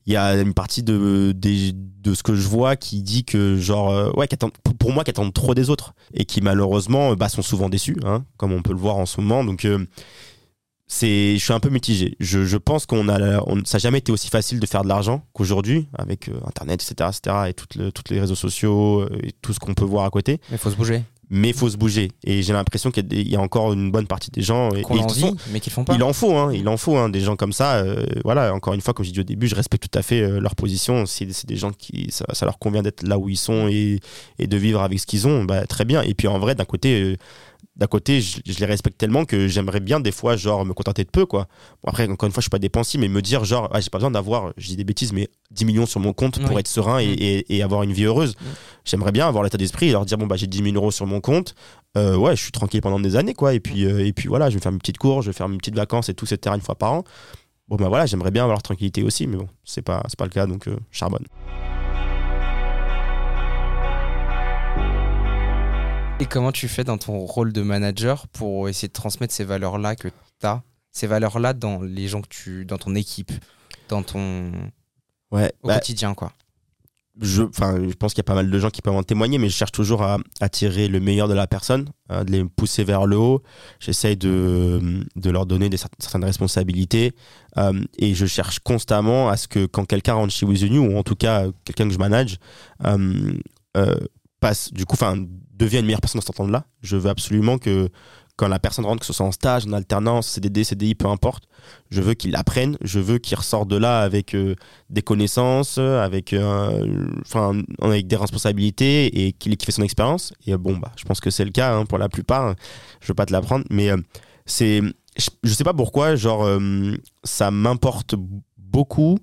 il y a une partie de, des- de ce que je vois qui dit que genre euh, ouais qu'attendent- pour- moi qui attendent trop des autres et qui malheureusement euh, bah, sont souvent déçus hein, comme on peut le voir en ce moment. Donc euh, je suis un peu mitigé. Je, je pense qu'on a ça n'a jamais été aussi facile de faire de l'argent qu'aujourd'hui avec euh, internet etc etc et toutes toutes les réseaux sociaux et tout ce qu'on peut voir à côté. Il faut se bouger. Mais il faut se bouger et j'ai l'impression qu'il y a y, encore une bonne partie des gens et, Qu'on et envie, mais qu'ils font pas. il en faut, hein, il en faut, hein, des gens comme ça. euh, voilà, encore une fois, comme j'ai dit au début, je respecte tout à fait euh, leur position. Si c'est des gens qui, ça, ça leur convient d'être là où ils sont et, et de vivre avec ce qu'ils ont, bah, très bien. Et puis en vrai, d'un côté, euh, d'un côté, je, je les respecte tellement que j'aimerais bien des fois, genre, me contenter de peu, quoi. Bon, après, encore une fois, je suis pas dépensier, mais me dire, genre, ah, j'ai pas besoin d'avoir, je dis des bêtises, mais 10 millions sur mon compte pour être serein et, Mm. et- et avoir une vie heureuse. J'aimerais bien avoir l'état d'esprit et leur dire, bon, bah, j'ai 10 000 euros sur mon compte. Euh, ouais, je suis tranquille pendant des années, quoi. Et puis, euh, et puis voilà, je vais faire mes petites cours, je vais faire mes petites vacances et tout, etc. une fois par an. Bon, bah voilà, j'aimerais bien avoir leur tranquillité aussi, mais bon, c'est pas, pas le cas, donc euh, charbonne. Et comment tu fais dans ton rôle de manager pour essayer de transmettre ces valeurs-là que tu as, ces valeurs-là dans les gens que tu, dans ton équipe, dans ton Ouais, au bah, quotidien, quoi? je, je pense qu'il y a pas mal de gens qui peuvent en témoigner, mais je cherche toujours à, à tirer le meilleur de la personne, à de les pousser vers le haut. J'essaye de, de leur donner des, cer- certaines responsabilités euh, et je cherche constamment à ce que quand quelqu'un rentre chez With New, ou en tout cas quelqu'un que je manage, euh, euh, du coup, enfin, devienne une meilleure personne dans cet temps-là. Je veux absolument que quand la personne rentre, que ce soit en stage, en alternance, CDD, CDI, peu importe, je veux qu'il apprenne, je veux qu'il ressorte de là avec euh, des connaissances, avec, euh, avec des responsabilités et qu'il ait kiffé son expérience. Et euh, bon, bah, je pense que c'est le cas hein, pour la plupart. Je veux pas te l'apprendre, mais c'est, je, je sais pas pourquoi, genre, ça m'importe beaucoup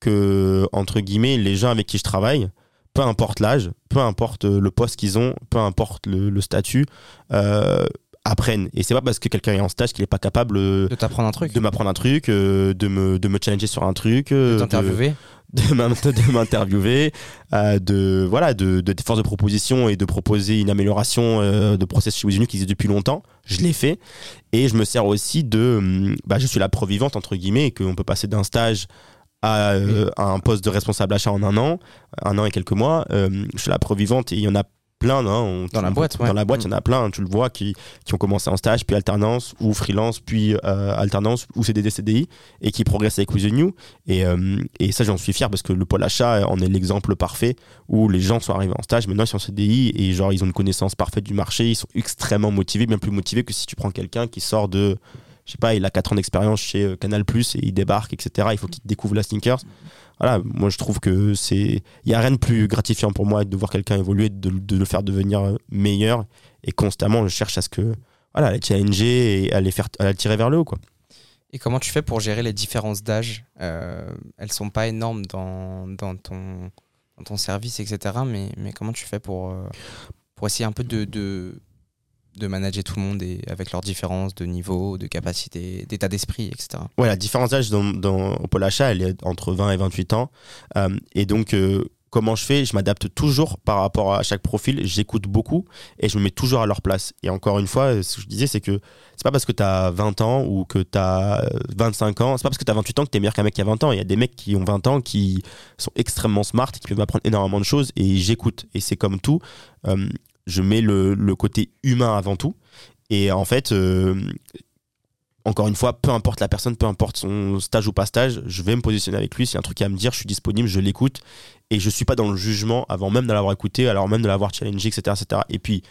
que, entre guillemets, les gens avec qui je travaille, peu importe l'âge, peu importe euh, le poste qu'ils ont, peu importe le, le statut, euh, apprennent. Et c'est pas parce que quelqu'un est en stage qu'il est pas capable euh, De t'apprendre un truc, de m'apprendre un truc, euh, de, me, de me challenger sur un truc, euh, de de- t'interviewer. [LAUGHS] de m'in- de m'interviewer, euh, de voilà, de, de, de force de proposition et de proposer une amélioration euh, de process chez Wizunu qui existe depuis longtemps. Je l'ai fait et je me sers aussi de, hum, bah, je suis la preuve vivante entre guillemets et qu'on peut passer d'un stage à, euh, à un poste de responsable achat en un an, un an et quelques mois. Euh, je suis la preuve vivante et il y en a plein hein, on- Dans la boîte, dans la boîte il y en a plein tu le vois qui, qui ont commencé en stage puis alternance ou freelance puis euh, alternance ou CDD CDI et qui progressent avec With The New et, euh, et ça, j'en suis fier parce que le pôle achat en est l'exemple parfait où les gens sont arrivés en stage, maintenant ils sont en CDI et genre ils ont une connaissance parfaite du marché, ils sont extrêmement motivés, bien plus motivés que si tu prends quelqu'un qui sort de, je sais pas, il a 4 ans d'expérience chez euh, Canal Plus et il débarque, etc. Il faut qu'il découvre la sneakers. Voilà, moi je trouve que c'est. Il n'y a rien de plus gratifiant pour moi de voir quelqu'un évoluer, de, le faire devenir euh, meilleur et constamment je cherche à ce que. Voilà, les challenger et à les faire tirer vers le haut, quoi. Et comment tu fais pour gérer les différences d'âge? Euh, Elles sont pas énormes dans, dans, ton, dans ton service, etc. Mais, mais comment tu fais pour. euh, pour essayer un peu de, de, de manager tout le monde et avec leurs différences de niveau, de capacité, d'état d'esprit, etc. Ouais, la différence d'âge dans, dans, au pôle achat, elle est entre 20 et 28 ans. Euh, et donc, euh, comment je fais? Je m'adapte toujours par rapport à chaque profil. J'écoute beaucoup et je me mets toujours à leur place. Et encore une fois, ce que je disais, c'est que c'est pas parce que tu as 20 ans ou que tu as 25 ans, c'est pas parce que tu as 28 ans que tu es meilleur qu'un mec qui a 20 ans. Il y a des mecs qui ont 20 ans qui sont extrêmement smart, qui peuvent apprendre énormément de choses et j'écoute. Et c'est comme tout. Euh, je mets le, côté humain avant tout. Et en fait, euh, encore une fois, peu importe la personne, peu importe son stage ou pas stage, je vais me positionner avec lui. S'il y a un truc à me dire, je suis disponible, je l'écoute. Et je suis pas dans le jugement avant même de l'avoir écouté, alors même de l'avoir challengé, etc., etc. Et puis,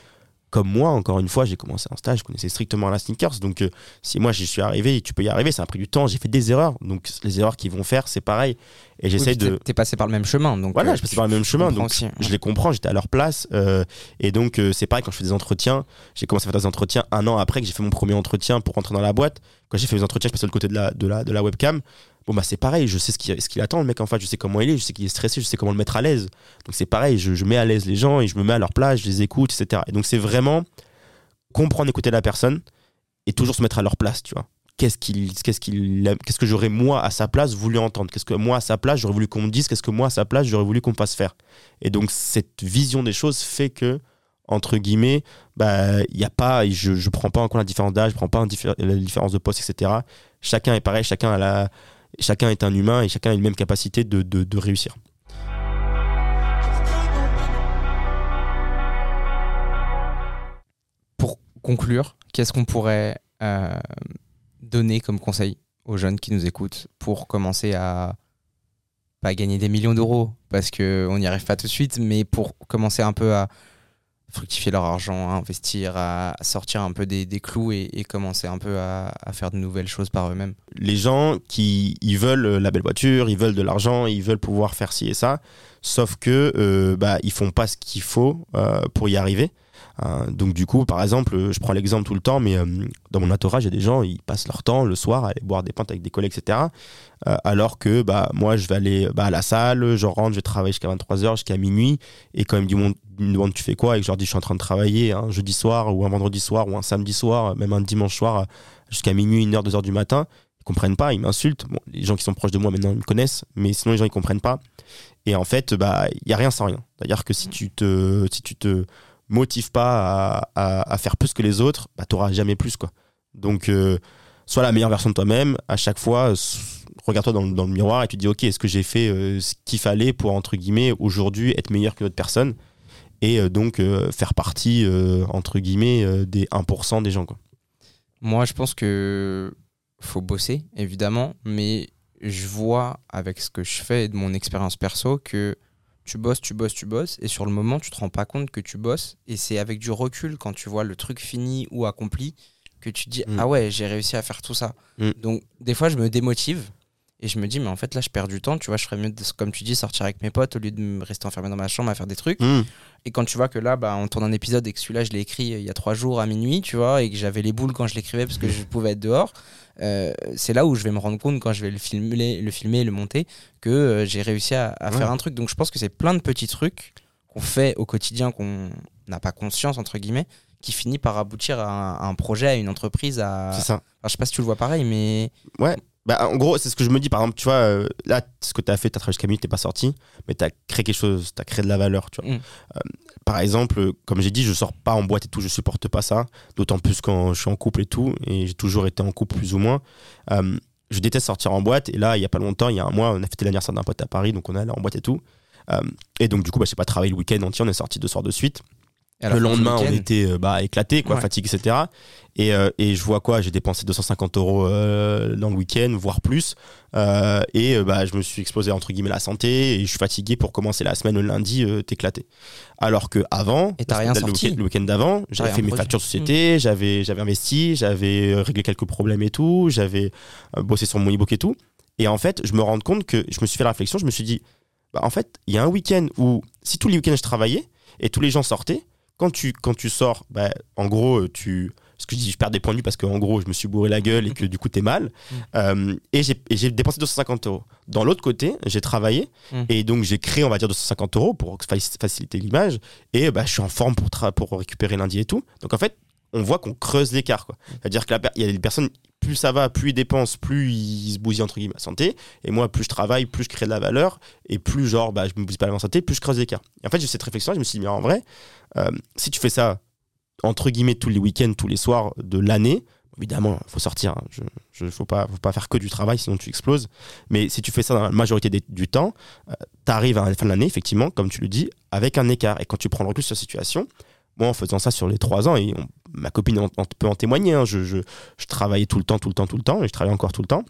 comme moi, encore une fois, j'ai commencé un stage, je connaissais strictement la sneakers. Donc, euh, si moi j'y suis arrivé, tu peux y arriver, ça a pris du temps, j'ai fait des erreurs. Donc, les erreurs qu'ils vont faire, c'est pareil. Et j'essaie Oui, de. t'es- passé par le même chemin. Donc, Voilà, euh, je passais par le même chemin, donc aussi, je les comprends, j'étais à leur place. euh, et donc, euh, c'est pareil quand je fais des entretiens. J'ai commencé à faire des entretiens un an après que j'ai fait mon premier entretien pour rentrer dans la boîte. Quand j'ai fait les entretiens, je passais de côté de la, de, la, de la webcam. Bon, bah, c'est pareil, je sais ce qu'il ce qu'il attend, le mec en fait, je sais comment il est, je sais qu'il est stressé, je sais comment le mettre à l'aise. Donc, c'est pareil, je, je mets à l'aise les gens et je me mets à leur place, je les écoute, etc. Et donc, c'est vraiment comprendre, écouter la personne et toujours se mettre à leur place, tu vois. Qu'est-ce qu'il, qu'est-ce qu'est-ce que j'aurais moi à sa place voulu entendre? Qu'est-ce que moi à sa place j'aurais voulu qu'on me dise Qu'est-ce que moi à sa place j'aurais voulu qu'on me fasse faire? Et donc cette vision des choses fait que entre guillemets, bah il y a pas, je je prends pas en compte la différence d'âge, je prends pas la différence de poste, etc. Chacun est pareil, chacun a la, chacun est un humain et chacun a une même capacité de réussir. Pour conclure, qu'est-ce qu'on pourrait euh, donner comme conseil aux jeunes qui nous écoutent pour commencer à pas gagner des millions d'euros parce qu'on n'y arrive pas tout de suite, mais pour commencer un peu à fructifier leur argent, à investir, à sortir un peu des, clous et, commencer un peu à, à faire de nouvelles choses par eux-mêmes. les gens qui ils veulent la belle voiture, ils veulent de l'argent, ils veulent pouvoir faire ci et ça, sauf que euh, bah ils font pas ce qu'il faut euh, pour y arriver. Euh, donc du coup, par exemple, je prends l'exemple tout le temps, mais euh, dans mon entourage, il y a des gens, ils passent leur temps le soir à aller boire des pintes avec des collègues, etc. Euh, alors que bah moi, je vais aller bah, à la salle, je rentre, je vais travailler jusqu'à 23h, jusqu'à minuit, et quand ils me demandent, tu fais quoi, et que je leur dis je suis en train de travailler un jeudi soir ou un vendredi soir ou un samedi soir, même un dimanche soir jusqu'à minuit, 1h, 2h du matin, ils comprennent pas, ils m'insultent. Les gens qui sont proches de moi maintenant ils me connaissent, mais sinon les gens ils comprennent pas. Et en fait, bah il y a rien sans rien. C'est-à-dire que si tu te si tu te motives pas à, à- faire plus que les autres, bah t'auras jamais plus quoi. Donc euh, sois la meilleure version de toi-même. À chaque fois, regarde-toi dans, le- dans le miroir et tu te dis ok, est-ce que j'ai fait euh, ce qu'il fallait pour entre guillemets aujourd'hui être meilleur que l'autre personne et euh, donc faire partie entre guillemets des 1% des gens quoi. Moi, je pense que faut bosser, évidemment, mais je vois avec ce que je fais et de mon expérience perso que tu bosses, tu bosses, tu bosses, et sur le moment, tu te rends pas compte que tu bosses, et c'est avec du recul quand tu vois le truc fini ou accompli que tu te dis Mm. ah ouais, j'ai réussi à faire tout ça. Mm. Donc des fois, je me démotive. Et je me dis, mais en fait, là, je perds du temps. Tu vois, je ferais mieux, de, comme tu dis, sortir avec mes potes au lieu de me rester enfermé dans ma chambre à faire des trucs. Mmh. Et quand tu vois que là, bah, on tourne un épisode et que celui-là, je l'ai écrit euh, il y a trois jours à minuit, tu vois, et que j'avais les boules quand je l'écrivais parce que je pouvais être dehors, euh, c'est là où je vais me rendre compte quand je vais le filmer, le filmer, le monter, que euh, j'ai réussi à, à Ouais. faire un truc. Donc je pense que c'est plein de petits trucs qu'on fait au quotidien qu'on n'a pas conscience, entre guillemets, qui finit par aboutir à un, à un projet, à une entreprise, à... C'est ça. Enfin, je sais pas si tu le vois pareil, mais... Bah, en gros, c'est ce que je me dis. Par exemple, tu vois, euh, là, ce que tu as fait, tu as travaillé jusqu'à minuit, t'es pas sorti, mais tu as créé quelque chose, tu as créé de la valeur. Tu vois. Mm. Euh, par exemple, comme j'ai dit, je sors pas en boîte et tout, je supporte pas ça. D'autant plus quand je suis en couple et tout, et j'ai toujours été en couple plus ou moins. Euh, je déteste sortir en boîte, et là, il y a pas longtemps, il y a un mois, on a fêté l'anniversaire d'un pote à Paris, donc on est allé en boîte et tout. Et donc, du coup, bah, j'ai pas travaillé le week-end entier, on est sorti deux soirs de suite. Le lendemain, on était euh, bah, éclaté, quoi, Ouais. fatigué, etc. Et, euh, et je vois quoi? J'ai dépensé 250 euros euh, dans le week-end, voire plus. Euh, et bah, je me suis explosé entre guillemets la santé et je suis fatigué pour commencer la semaine le lundi, t'éclater. Alors que avant, Et rien le week-end- le week-end d'avant, j'avais fait mes produit. factures de société, j'avais j'avais investi, j'avais réglé quelques problèmes et tout, j'avais bossé sur mon e-book et tout. Et en fait, je me rends compte que je me suis fait la réflexion, je me suis dit, bah, en fait, il y a un week-end où si tous les week-ends je travaillais et tous les gens sortaient, quand tu, quand tu sors, bah, en gros, euh, tu, parce que je dis je perds des points de vue parce qu'en gros je me suis bourré la gueule et que du coup t'es mal. Euh, et j'ai dépensé 250 euros. Dans l'autre côté, j'ai travaillé Mm. et donc j'ai créé on va dire 250 euros pour faci- faciliter l'image et bah, je suis en forme pour, pour récupérer lundi et tout. Donc en fait, on voit qu'on creuse l'écart. quoi. C'est-à-dire qu'il y a des personnes, plus ça va, plus ils dépensent, plus ils se bousillent entre guillemets la santé. Et moi, plus je travaille, plus je crée de la valeur et plus genre bah, je me bousille pas la santé, plus je creuse l'écart. Et en fait, j'ai cette réflexion, je me suis dit, mais en vrai, euh, si tu fais ça entre guillemets tous les week-ends, tous les soirs de l'année, évidemment, il faut sortir. hein. Je, je, faut pas, faut pas faire que du travail, sinon tu exploses. Mais si tu fais ça dans la majorité du temps, tu arrives à la fin de l'année, effectivement, comme tu le dis, avec un écart. Et quand tu prends le recul sur la situation, moi, en faisant ça sur les trois ans, et on- ma copine en- en- peut en témoigner, hein, je, je, je travaillais tout le temps, tout le temps, tout le temps, et je travaille encore tout le temps.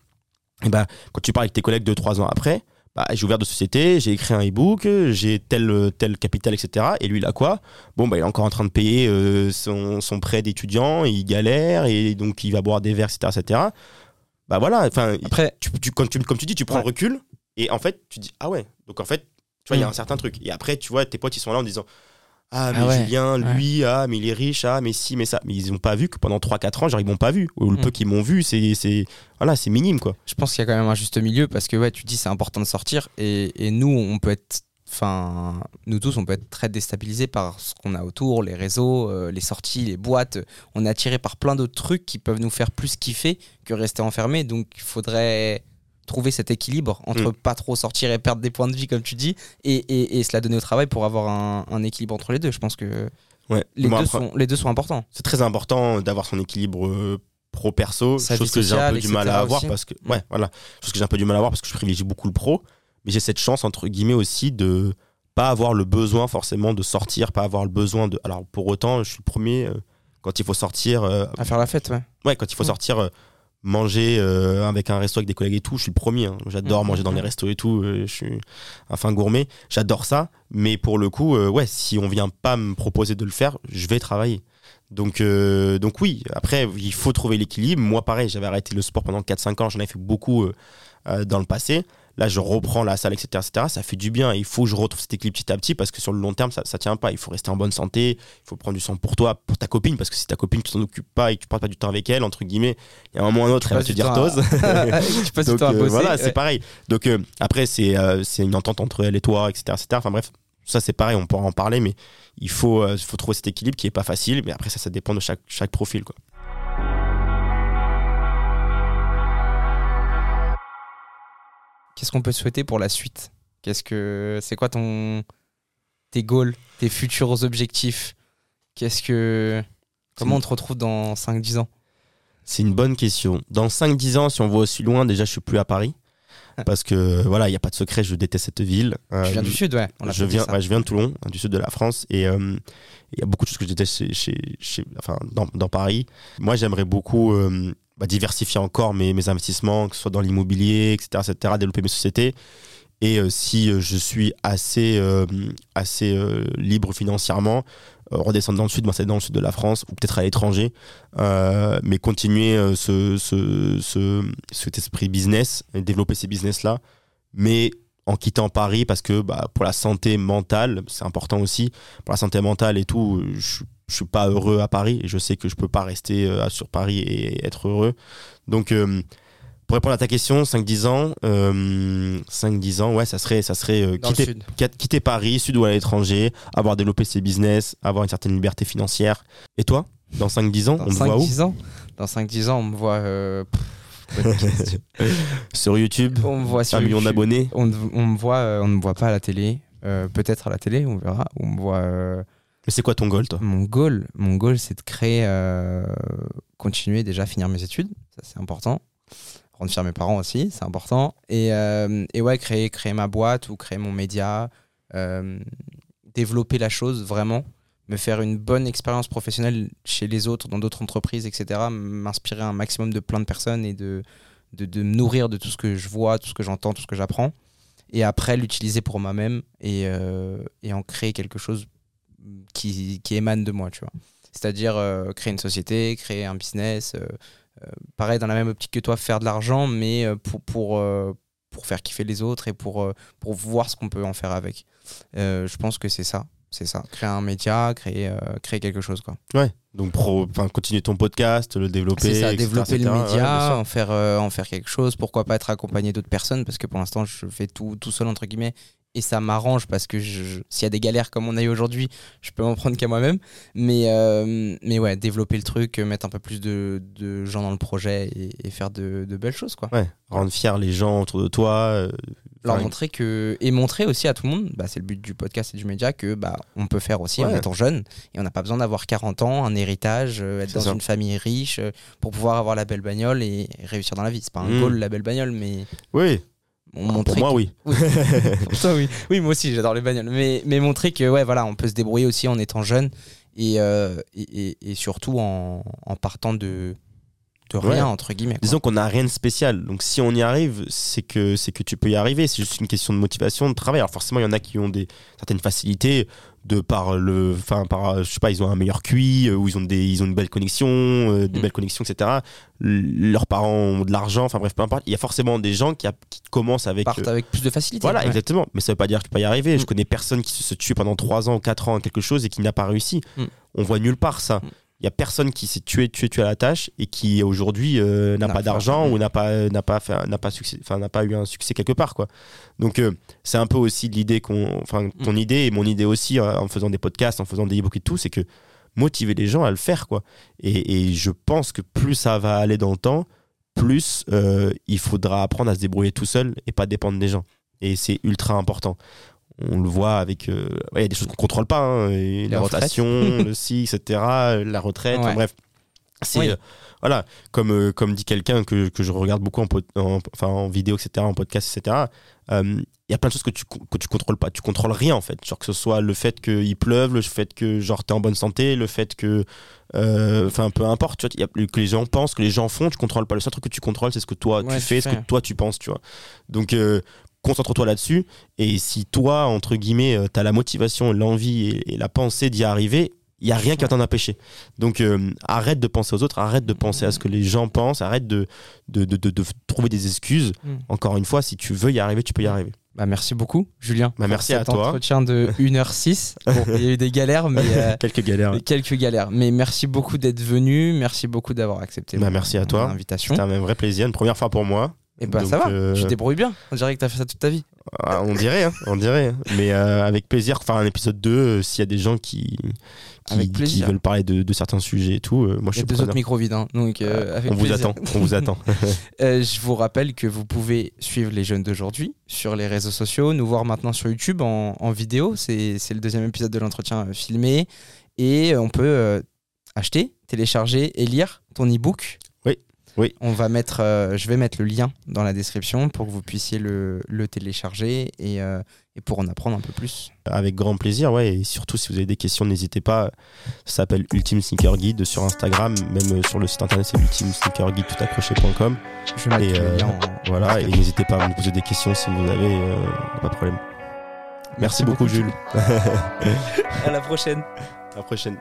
Et bah, quand tu parles avec tes collègues deux, trois ans après, bah, j'ai ouvert de société, j'ai écrit un e-book, j'ai tel, tel capital, etc. Et lui, il a quoi? Bon, bah, il est encore en train de payer euh, son, son prêt d'étudiant, il galère, et donc il va boire des verres, etc. etc. Bah voilà, enfin, Après, tu, tu- comme, tu, comme tu dis, tu prends Ouais. le recul et en fait, tu dis ah ouais. Donc en fait, tu vois, il y a un certain truc. Et après, tu vois, tes potes, ils sont là en disant ah, mais Ah ouais, Julien, lui, ah, mais il est riche, ah, mais si, mais ça. Mais ils n'ont pas vu que pendant 3-4 ans, genre, ils m'ont pas vu. Ou le Mm. peu qu'ils m'ont vu, c'est, c'est, voilà, c'est minime, quoi. je pense qu'il y a quand même un juste milieu parce que ouais, tu dis c'est important de sortir et, et nous on peut être enfin nous tous on peut être très déstabilisés par ce qu'on a autour, les réseaux, euh, les sorties, les boîtes, on est attiré par plein d'autres trucs qui peuvent nous faire plus kiffer que rester enfermé donc il faudrait trouver cet équilibre entre Mm. pas trop sortir et perdre des points de vie comme tu dis et, et, et se la donner au travail pour avoir un, un équilibre entre les deux je pense que Ouais. les, Bon, deux, après, sont, les deux sont importants C'est très important d'avoir son équilibre euh, pro-perso, chose que j'ai un peu du mal à avoir aussi. parce que, Mm. ouais, voilà, chose que j'ai un peu du mal à avoir parce que je privilégie beaucoup le pro. Mais j'ai cette chance, entre guillemets, aussi de pas avoir le besoin forcément de sortir, pas avoir le besoin de. Alors, pour autant, je suis le premier euh, quand il faut sortir. euh, à faire la fête ouais Ouais, quand il faut Mm. sortir, euh, manger euh, avec un resto avec des collègues et tout, je suis le premier. hein. J'adore Mm, manger dans mm, les restos et tout. euh, je suis un fin gourmet. J'adore ça. Mais pour le coup, euh, ouais, si on vient pas me proposer de le faire, je vais travailler. Donc, donc oui, après, il faut trouver l'équilibre. Moi, pareil, j'avais arrêté le sport pendant 4-5 ans. J'en avais fait beaucoup dans le passé. Là, je reprends la salle, etc., etc. Ça fait du bien. Il faut que je retrouve cet équilibre petit à petit parce que sur le long terme, ça, ça tient pas. Il faut rester en bonne santé. Il faut prendre du sang pour toi, pour ta copine. Parce que si ta copine, tu t'en occupes pas et que tu passes pas du temps avec elle, entre guillemets, il y a un moment ou un autre, elle va te dire tose. [LAUGHS] tu passes du temps à euh, bosser voilà, ouais. c'est pareil. Donc euh, après, c'est euh, c'est une entente entre elle et toi, etc. etc. Enfin bref, ça c'est pareil, on pourra en parler, mais il faut, euh, trouver cet équilibre qui est pas facile. Mais après, ça, ça dépend de chaque, chaque profil. Quoi. Qu'est-ce qu'on peut te souhaiter pour la suite? Qu'est-ce que c'est quoi ton tes goals, tes futurs objectifs? Qu'est-ce que comment on te retrouve dans 5 10 ans? C'est une bonne question. Dans 5-10 ans, si on voit aussi loin, déjà, je suis plus à Paris. Parce que voilà, il n'y a pas de secret, je déteste cette ville. Euh, Tu viens du sud ouais, on je viens, ouais, je viens de Toulon, hein, du sud de la France, et euh, il y a beaucoup de choses que je déteste chez, chez- chez- enfin, dans, dans Paris. Moi, j'aimerais beaucoup euh, bah, diversifier encore mes, investissements, que ce soit dans l'immobilier, etc., etc., développer mes sociétés. Et euh, si euh, je suis assez, euh, assez libre financièrement, redescendre dans le sud, m'installer dans le sud de la France, ou peut-être à l'étranger, mais continuer ce, ce, ce- cet esprit business, développer ces business-là, mais en quittant Paris parce que bah, pour la santé mentale, c'est important aussi. Pour la santé mentale et tout, je, je suis pas heureux à Paris et je sais que je peux pas rester euh, sur Paris et être heureux. Donc, euh, pour répondre à ta question, 5-10 ans, euh, 5-10 ans, ouais, ça serait, ça serait euh, quitter, quitter Paris, sud ou à l'étranger, avoir développé ses business, avoir une certaine liberté financière. Et toi, dans 5-10 ans, Dans on te voit où 5-10 ans Dans 5 10 ans, on me voit. [LAUGHS] Sur YouTube, on me voit sur un million d'abonnés. On, on me voit on ne me voit pas à la télé, Euh, peut-être à la télé, on verra. On me voit Mais c'est quoi ton goal, toi? Mon goal, mon goal, c'est de créer, euh, continuer déjà finir mes études, ça c'est important. Rendre fier mes parents aussi, c'est important. Et, euh, et ouais, créer, créer ma boîte ou créer mon média, euh, développer la chose vraiment, me faire une bonne expérience professionnelle chez les autres, dans d'autres entreprises, etc. M'inspirer un maximum de plein de personnes et de, de, de me nourrir de tout ce que je vois, tout ce que j'entends, tout ce que j'apprends. Et après, l'utiliser pour moi-même et, et en créer quelque chose qui, qui émane de moi, tu vois. C'est-à-dire euh, créer une société, créer un business, euh, euh, pareil dans la même optique que toi, faire de l'argent, mais pour, pour, pour faire kiffer les autres et pour, pour voir ce qu'on peut en faire avec. Je pense que c'est ça, c'est ça. Créer un média, créer, créer quelque chose, quoi. Donc, pro, continuer ton podcast, le développer. C'est ça, etc., développer etc. le média, en, faire, euh, en faire quelque chose. Pourquoi pas être accompagné d'autres personnes? Parce que pour l'instant, je fais tout, tout seul, entre guillemets. Et ça m'arrange parce que s'il y a des galères comme on a eu aujourd'hui, je peux m'en prendre qu'à moi-même. Mais, euh, mais ouais, développer le truc, euh, mettre un peu plus de, de gens dans le projet et, et faire de, de belles choses. quoi. Ouais, rendre fiers les gens autour de toi. euh, Leur montrer que. Et montrer aussi à tout le monde, bah, c'est le but du podcast et du média, que bah, on peut faire aussi en étant jeune. Et on n'a pas besoin d'avoir 40 ans, un héritage, euh, être dans ça. une famille riche euh, pour pouvoir avoir la belle bagnole et réussir dans la vie. C'est pas un Mm. goal la belle bagnole, mais Oui, on pour montrer moi, que- oui. [LAUGHS] Oui. Pour toi, oui. Oui, moi aussi, j'adore les bagnoles. Mais, mais montrer que ouais, voilà, on peut se débrouiller aussi en étant jeune et, euh, et, et- et surtout en, en partant de, de rien, Ouais. entre guillemets. quoi. Disons qu'on n'a rien de spécial. Donc si on y arrive, c'est que c'est que tu peux y arriver. C'est juste une question de motivation, de travail. Alors forcément, il y en a qui ont des certaines facilités de par le, enfin par, je sais pas, ils ont un meilleur QI euh, ou ils ont des, ils ont une belle connexion, euh, des Mm. belles connexions, etc. L- Leurs parents ont de l'argent. Enfin bref, peu importe. Il y a forcément des gens qui, a- qui commencent avec. Partent euh, avec plus de facilité. voilà, Ouais. exactement. Mais ça veut pas dire que tu peux pas y arriver. Mm. Je connais personne qui se, tue pendant 3 ans ou 4 ans à quelque chose et qui n'a pas réussi. Mm. On voit nulle part ça. Il y a personne qui s'est tué, tué, tué à la tâche et qui aujourd'hui euh, n'a pas d'argent ou n'a pas, n'a pas, n'a pas succès, enfin n'a pas eu un succès quelque part quoi. Donc euh, c'est un peu aussi l'idée qu'on, enfin ton Mm. idée et mon idée aussi euh, en faisant des podcasts, en faisant des e-books et tout, c'est que motiver les gens à le faire quoi. Et, et je pense que plus ça va aller dans le temps, plus euh, il faudra apprendre à se débrouiller tout seul et pas dépendre des gens. Et c'est ultra important. On le voit avec. euh, ouais, Il y a des choses qu'on contrôle pas, hein, et la rotation, [LAUGHS] le si, etc., la retraite, Ouais. bref. C'est. Oui. euh, voilà, comme, euh, comme dit quelqu'un que, que je regarde beaucoup en, enfin, en vidéo, etc., en podcast, etc., euh, il y a plein de choses que tu, que tu contrôles pas. Tu contrôles rien, en fait. Genre que ce soit le fait qu'il pleuve, le fait que genre t'es en bonne santé, le fait que. euh, Enfin, peu importe, tu vois, y a- que les gens pensent, que les gens font, tu contrôles pas. Le seul truc que tu contrôles, c'est ce que toi Ouais, tu fais, ce que toi tu penses, tu vois. Donc, euh, concentre-toi là-dessus. Et si toi, entre guillemets, tu as la motivation, l'envie et, et la pensée d'y arriver, il y a rien qui va t'en empêcher. Donc, euh, arrête de penser aux autres, arrête de penser à ce que les gens pensent, arrête de, de, de, de- de trouver des excuses. Mm. Encore une fois, si tu veux y arriver, tu peux y arriver. Bah, merci beaucoup, Julien. Bah, merci à toi. entretien de [LAUGHS] 1h06. Bon, il y a eu des galères, mais. euh, [LAUGHS] Quelques galères. Quelques galères, mais merci beaucoup d'être venu, merci beaucoup d'avoir accepté Bah, merci à toi. invitation. C'était un vrai plaisir, une première fois pour moi. Et bah Donc, ça va, euh, tu te débrouilles bien. On dirait que t'as fait ça toute ta vie. Ah, On dirait, hein, on dirait. Mais euh, avec plaisir, faire un épisode 2, euh, s'il y a des gens qui, veulent parler de, de certains sujets et tout, euh, moi je suis deux preneur. autres micros vides, hein, donc euh, avec on vous attend, on vous attend. [LAUGHS] [LAUGHS] Euh, je vous rappelle que vous pouvez suivre les jeunes d'aujourd'hui sur les réseaux sociaux, nous voir maintenant sur YouTube en, en vidéo. C'est le deuxième épisode de l'entretien euh, filmé. Et euh, on peut euh, acheter, télécharger et lire ton e-book. Oui. On va mettre, euh, je vais mettre le lien dans la description pour que vous puissiez le, le télécharger et, euh, et pour en apprendre un peu plus. Avec grand plaisir, ouais. Et surtout, si vous avez des questions, n'hésitez pas. Ça s'appelle Ultime Sneaker Guide sur Instagram, même euh, sur le site internet, c'est ultime sneaker guide tout accroché.com. Je vais mettre Et, le euh, lien en- Voilà, et n'hésitez pas à me poser des questions si vous avez, euh, pas de problème. Merci, beaucoup, Jules. [LAUGHS] À la prochaine. à la prochaine.